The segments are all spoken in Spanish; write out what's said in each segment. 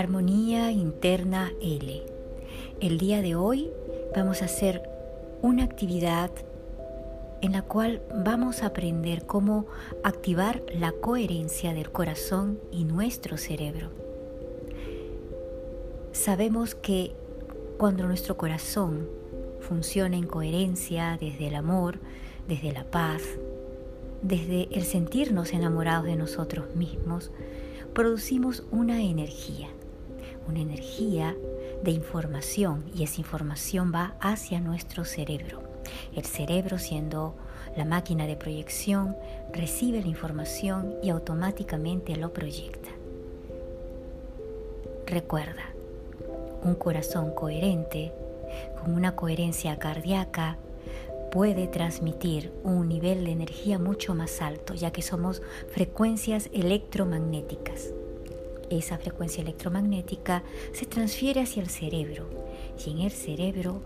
Armonía Interna L. El día de hoy vamos a hacer una actividad en la cual vamos a aprender cómo activar la coherencia del corazón y nuestro cerebro. Sabemos que cuando nuestro corazón funciona en coherencia desde el amor, desde la paz, desde el sentirnos enamorados de nosotros mismos, producimos una energía una energía de información y esa información va hacia nuestro cerebro. El cerebro siendo la máquina de proyección recibe la información y automáticamente lo proyecta. Recuerda, un corazón coherente, con una coherencia cardíaca, puede transmitir un nivel de energía mucho más alto, ya que somos frecuencias electromagnéticas esa frecuencia electromagnética se transfiere hacia el cerebro y en el cerebro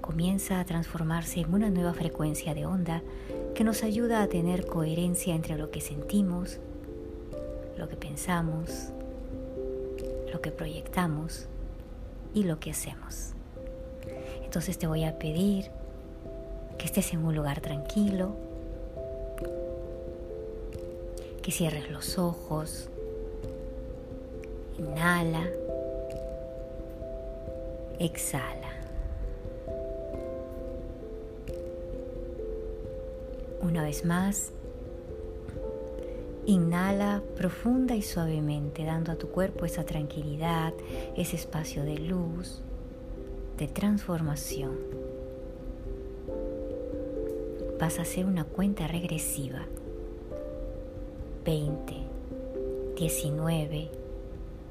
comienza a transformarse en una nueva frecuencia de onda que nos ayuda a tener coherencia entre lo que sentimos, lo que pensamos, lo que proyectamos y lo que hacemos. Entonces te voy a pedir que estés en un lugar tranquilo, que cierres los ojos, Inhala. Exhala. Una vez más. Inhala profunda y suavemente, dando a tu cuerpo esa tranquilidad, ese espacio de luz, de transformación. Vas a hacer una cuenta regresiva. 20, 19,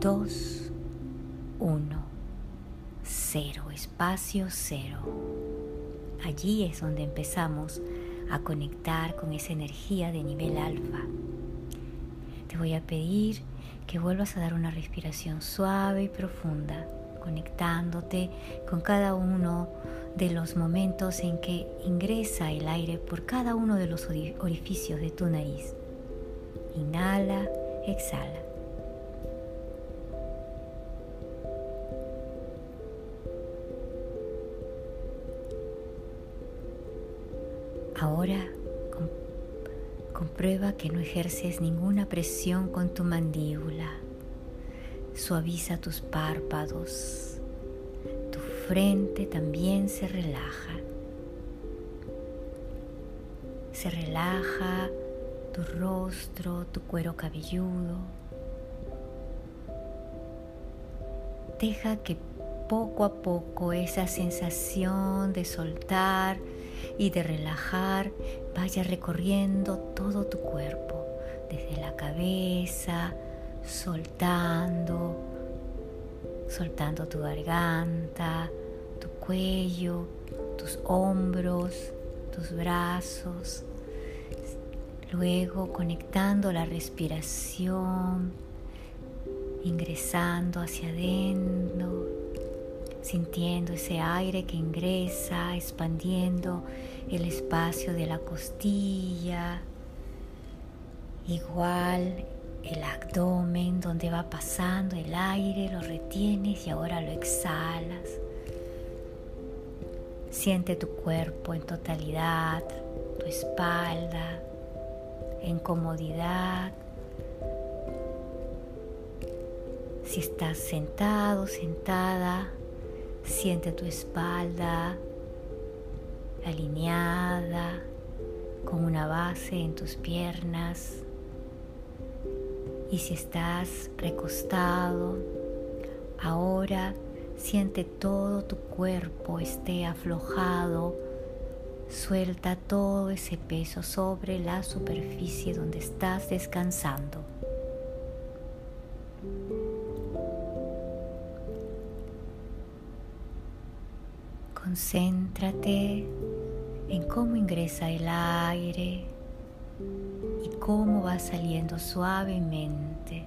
2, 1, 0, espacio 0. Allí es donde empezamos a conectar con esa energía de nivel alfa. Te voy a pedir que vuelvas a dar una respiración suave y profunda, conectándote con cada uno de los momentos en que ingresa el aire por cada uno de los orificios de tu nariz. Inhala, exhala. Ahora comprueba que no ejerces ninguna presión con tu mandíbula. Suaviza tus párpados. Tu frente también se relaja. Se relaja tu rostro, tu cuero cabelludo. Deja que poco a poco esa sensación de soltar y de relajar vaya recorriendo todo tu cuerpo, desde la cabeza, soltando, soltando tu garganta, tu cuello, tus hombros, tus brazos, luego conectando la respiración, ingresando hacia adentro sintiendo ese aire que ingresa, expandiendo el espacio de la costilla, igual el abdomen donde va pasando el aire, lo retienes y ahora lo exhalas. Siente tu cuerpo en totalidad, tu espalda, en comodidad. Si estás sentado, sentada, Siente tu espalda alineada con una base en tus piernas. Y si estás recostado, ahora siente todo tu cuerpo esté aflojado. Suelta todo ese peso sobre la superficie donde estás descansando. Concéntrate en cómo ingresa el aire y cómo va saliendo suavemente,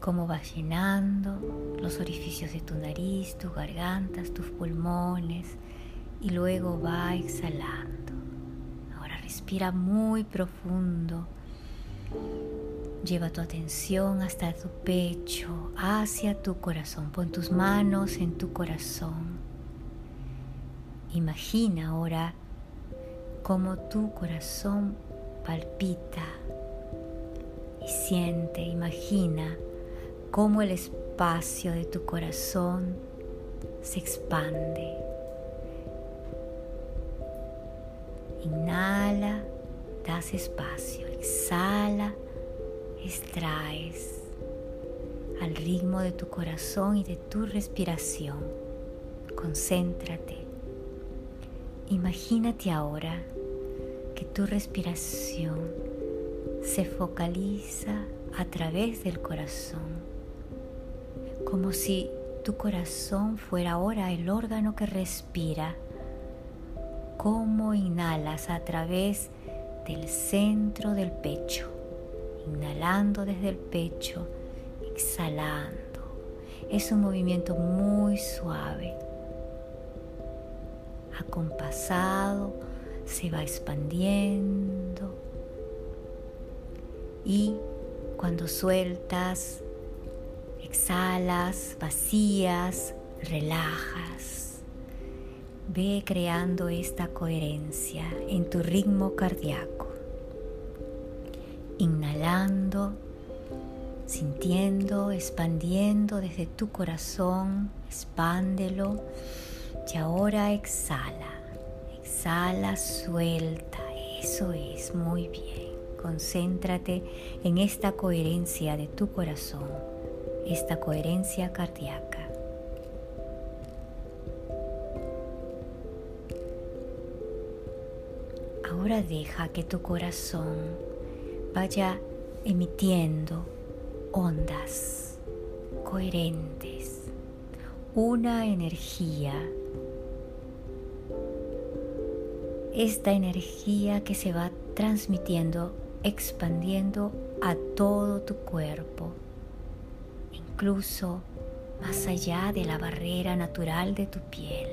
cómo va llenando los orificios de tu nariz, tus gargantas, tus pulmones y luego va exhalando. Ahora respira muy profundo. Lleva tu atención hasta tu pecho, hacia tu corazón. Pon tus manos en tu corazón. Imagina ahora cómo tu corazón palpita y siente, imagina cómo el espacio de tu corazón se expande. Inhala, das espacio, exhala, extraes al ritmo de tu corazón y de tu respiración. Concéntrate Imagínate ahora que tu respiración se focaliza a través del corazón, como si tu corazón fuera ahora el órgano que respira, como inhalas a través del centro del pecho, inhalando desde el pecho, exhalando. Es un movimiento muy suave acompasado, se va expandiendo y cuando sueltas, exhalas, vacías, relajas. Ve creando esta coherencia en tu ritmo cardíaco. Inhalando, sintiendo, expandiendo desde tu corazón, expándelo y ahora exhala, exhala, suelta, eso es, muy bien. Concéntrate en esta coherencia de tu corazón, esta coherencia cardíaca. Ahora deja que tu corazón vaya emitiendo ondas coherentes, una energía esta energía que se va transmitiendo, expandiendo a todo tu cuerpo, incluso más allá de la barrera natural de tu piel.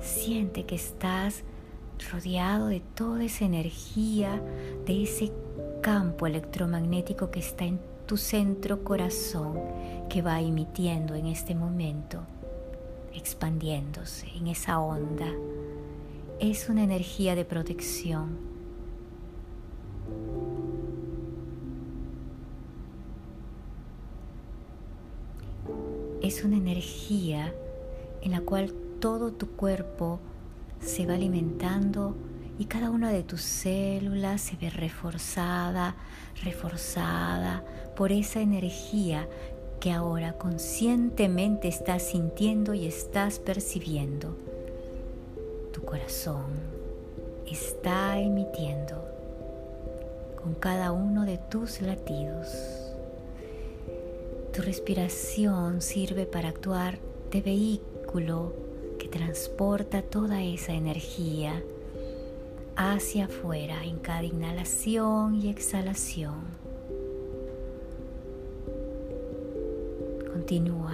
Siente que estás rodeado de toda esa energía, de ese campo electromagnético que está en tu centro corazón, que va emitiendo en este momento expandiéndose en esa onda. Es una energía de protección. Es una energía en la cual todo tu cuerpo se va alimentando y cada una de tus células se ve reforzada, reforzada por esa energía que ahora conscientemente estás sintiendo y estás percibiendo. Tu corazón está emitiendo con cada uno de tus latidos. Tu respiración sirve para actuar de vehículo que transporta toda esa energía hacia afuera en cada inhalación y exhalación. Continúa.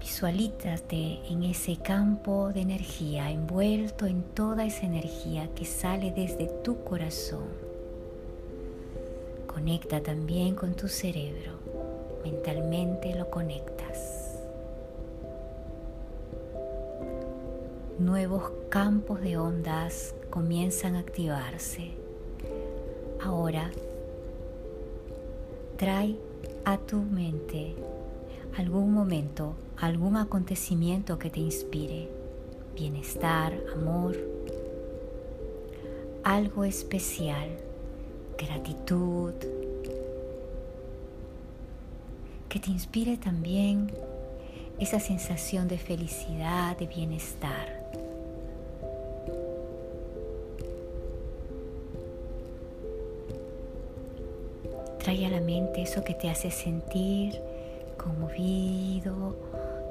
Visualízate en ese campo de energía, envuelto en toda esa energía que sale desde tu corazón. Conecta también con tu cerebro. Mentalmente lo conectas. Nuevos campos de ondas comienzan a activarse. Ahora, trae a tu mente algún momento, algún acontecimiento que te inspire bienestar, amor, algo especial, gratitud, que te inspire también esa sensación de felicidad, de bienestar. Trae a la mente eso que te hace sentir conmovido,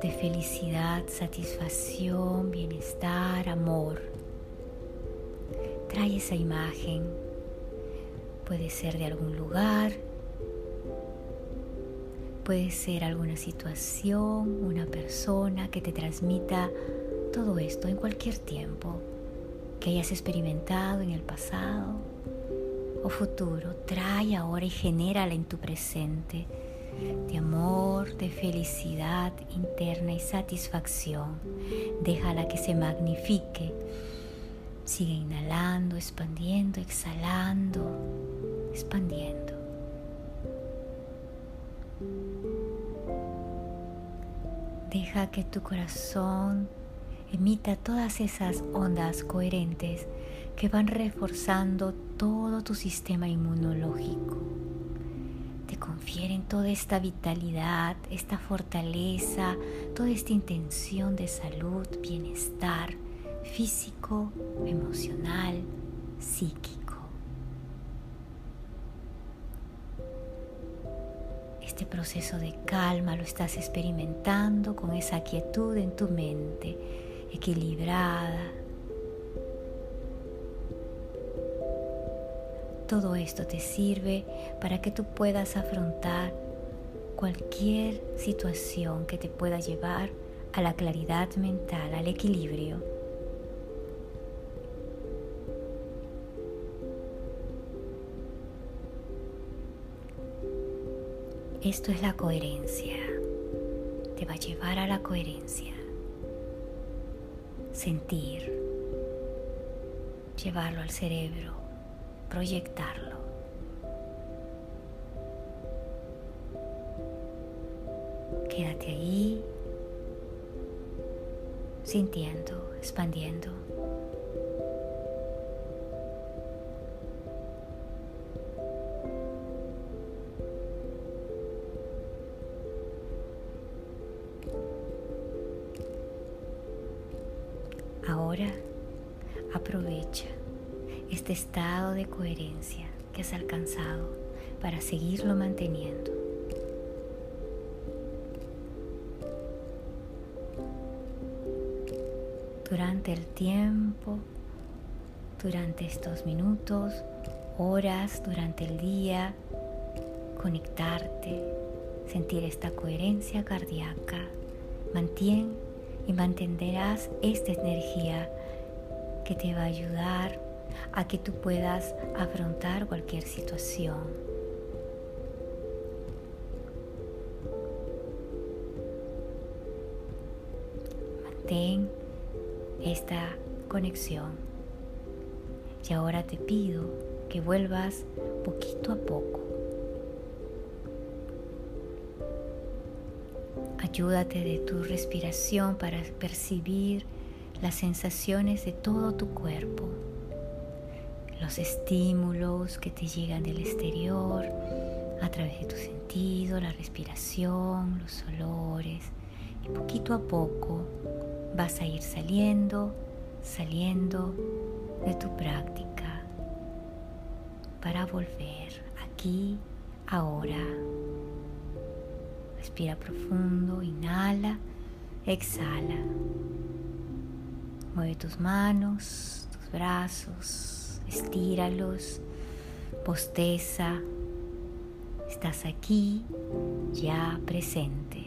de felicidad, satisfacción, bienestar, amor. Trae esa imagen. Puede ser de algún lugar, puede ser alguna situación, una persona que te transmita todo esto en cualquier tiempo que hayas experimentado en el pasado o futuro. Trae ahora y genérala en tu presente de amor, de felicidad interna y satisfacción. Déjala que se magnifique. Sigue inhalando, expandiendo, exhalando, expandiendo. Deja que tu corazón emita todas esas ondas coherentes que van reforzando todo tu sistema inmunológico. Te confieren toda esta vitalidad, esta fortaleza, toda esta intención de salud, bienestar físico, emocional, psíquico. Este proceso de calma lo estás experimentando con esa quietud en tu mente, equilibrada. Todo esto te sirve para que tú puedas afrontar cualquier situación que te pueda llevar a la claridad mental, al equilibrio. Esto es la coherencia. Te va a llevar a la coherencia sentir, llevarlo al cerebro, proyectarlo. Quédate ahí, sintiendo, expandiendo. Coherencia que has alcanzado para seguirlo manteniendo. Durante el tiempo, durante estos minutos, horas, durante el día, conectarte, sentir esta coherencia cardíaca. Mantén y mantendrás esta energía que te va a ayudar a que tú puedas afrontar cualquier situación. Mantén esta conexión. Y ahora te pido que vuelvas poquito a poco Ayúdate de tu respiración para percibir las sensaciones de todo tu cuerpo, los estímulos que te llegan del exterior a través de tu sentido, la respiración, los olores. Y poquito a poco vas a ir saliendo, saliendo de tu práctica para volver aquí, ahora. Respira profundo, inhala, exhala. Mueve tus manos, tus brazos, estíralos, posteza. Estás aquí, ya presente,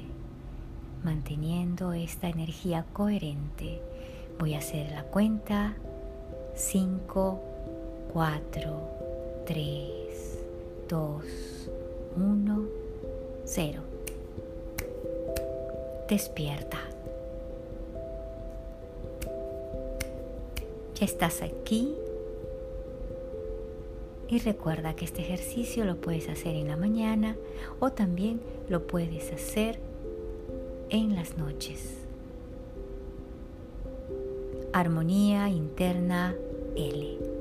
manteniendo esta energía coherente. Voy a hacer la cuenta 5, 4, 3, 2, 1, 0 despierta. Ya estás aquí y recuerda que este ejercicio lo puedes hacer en la mañana o también lo puedes hacer en las noches. Armonía interna L.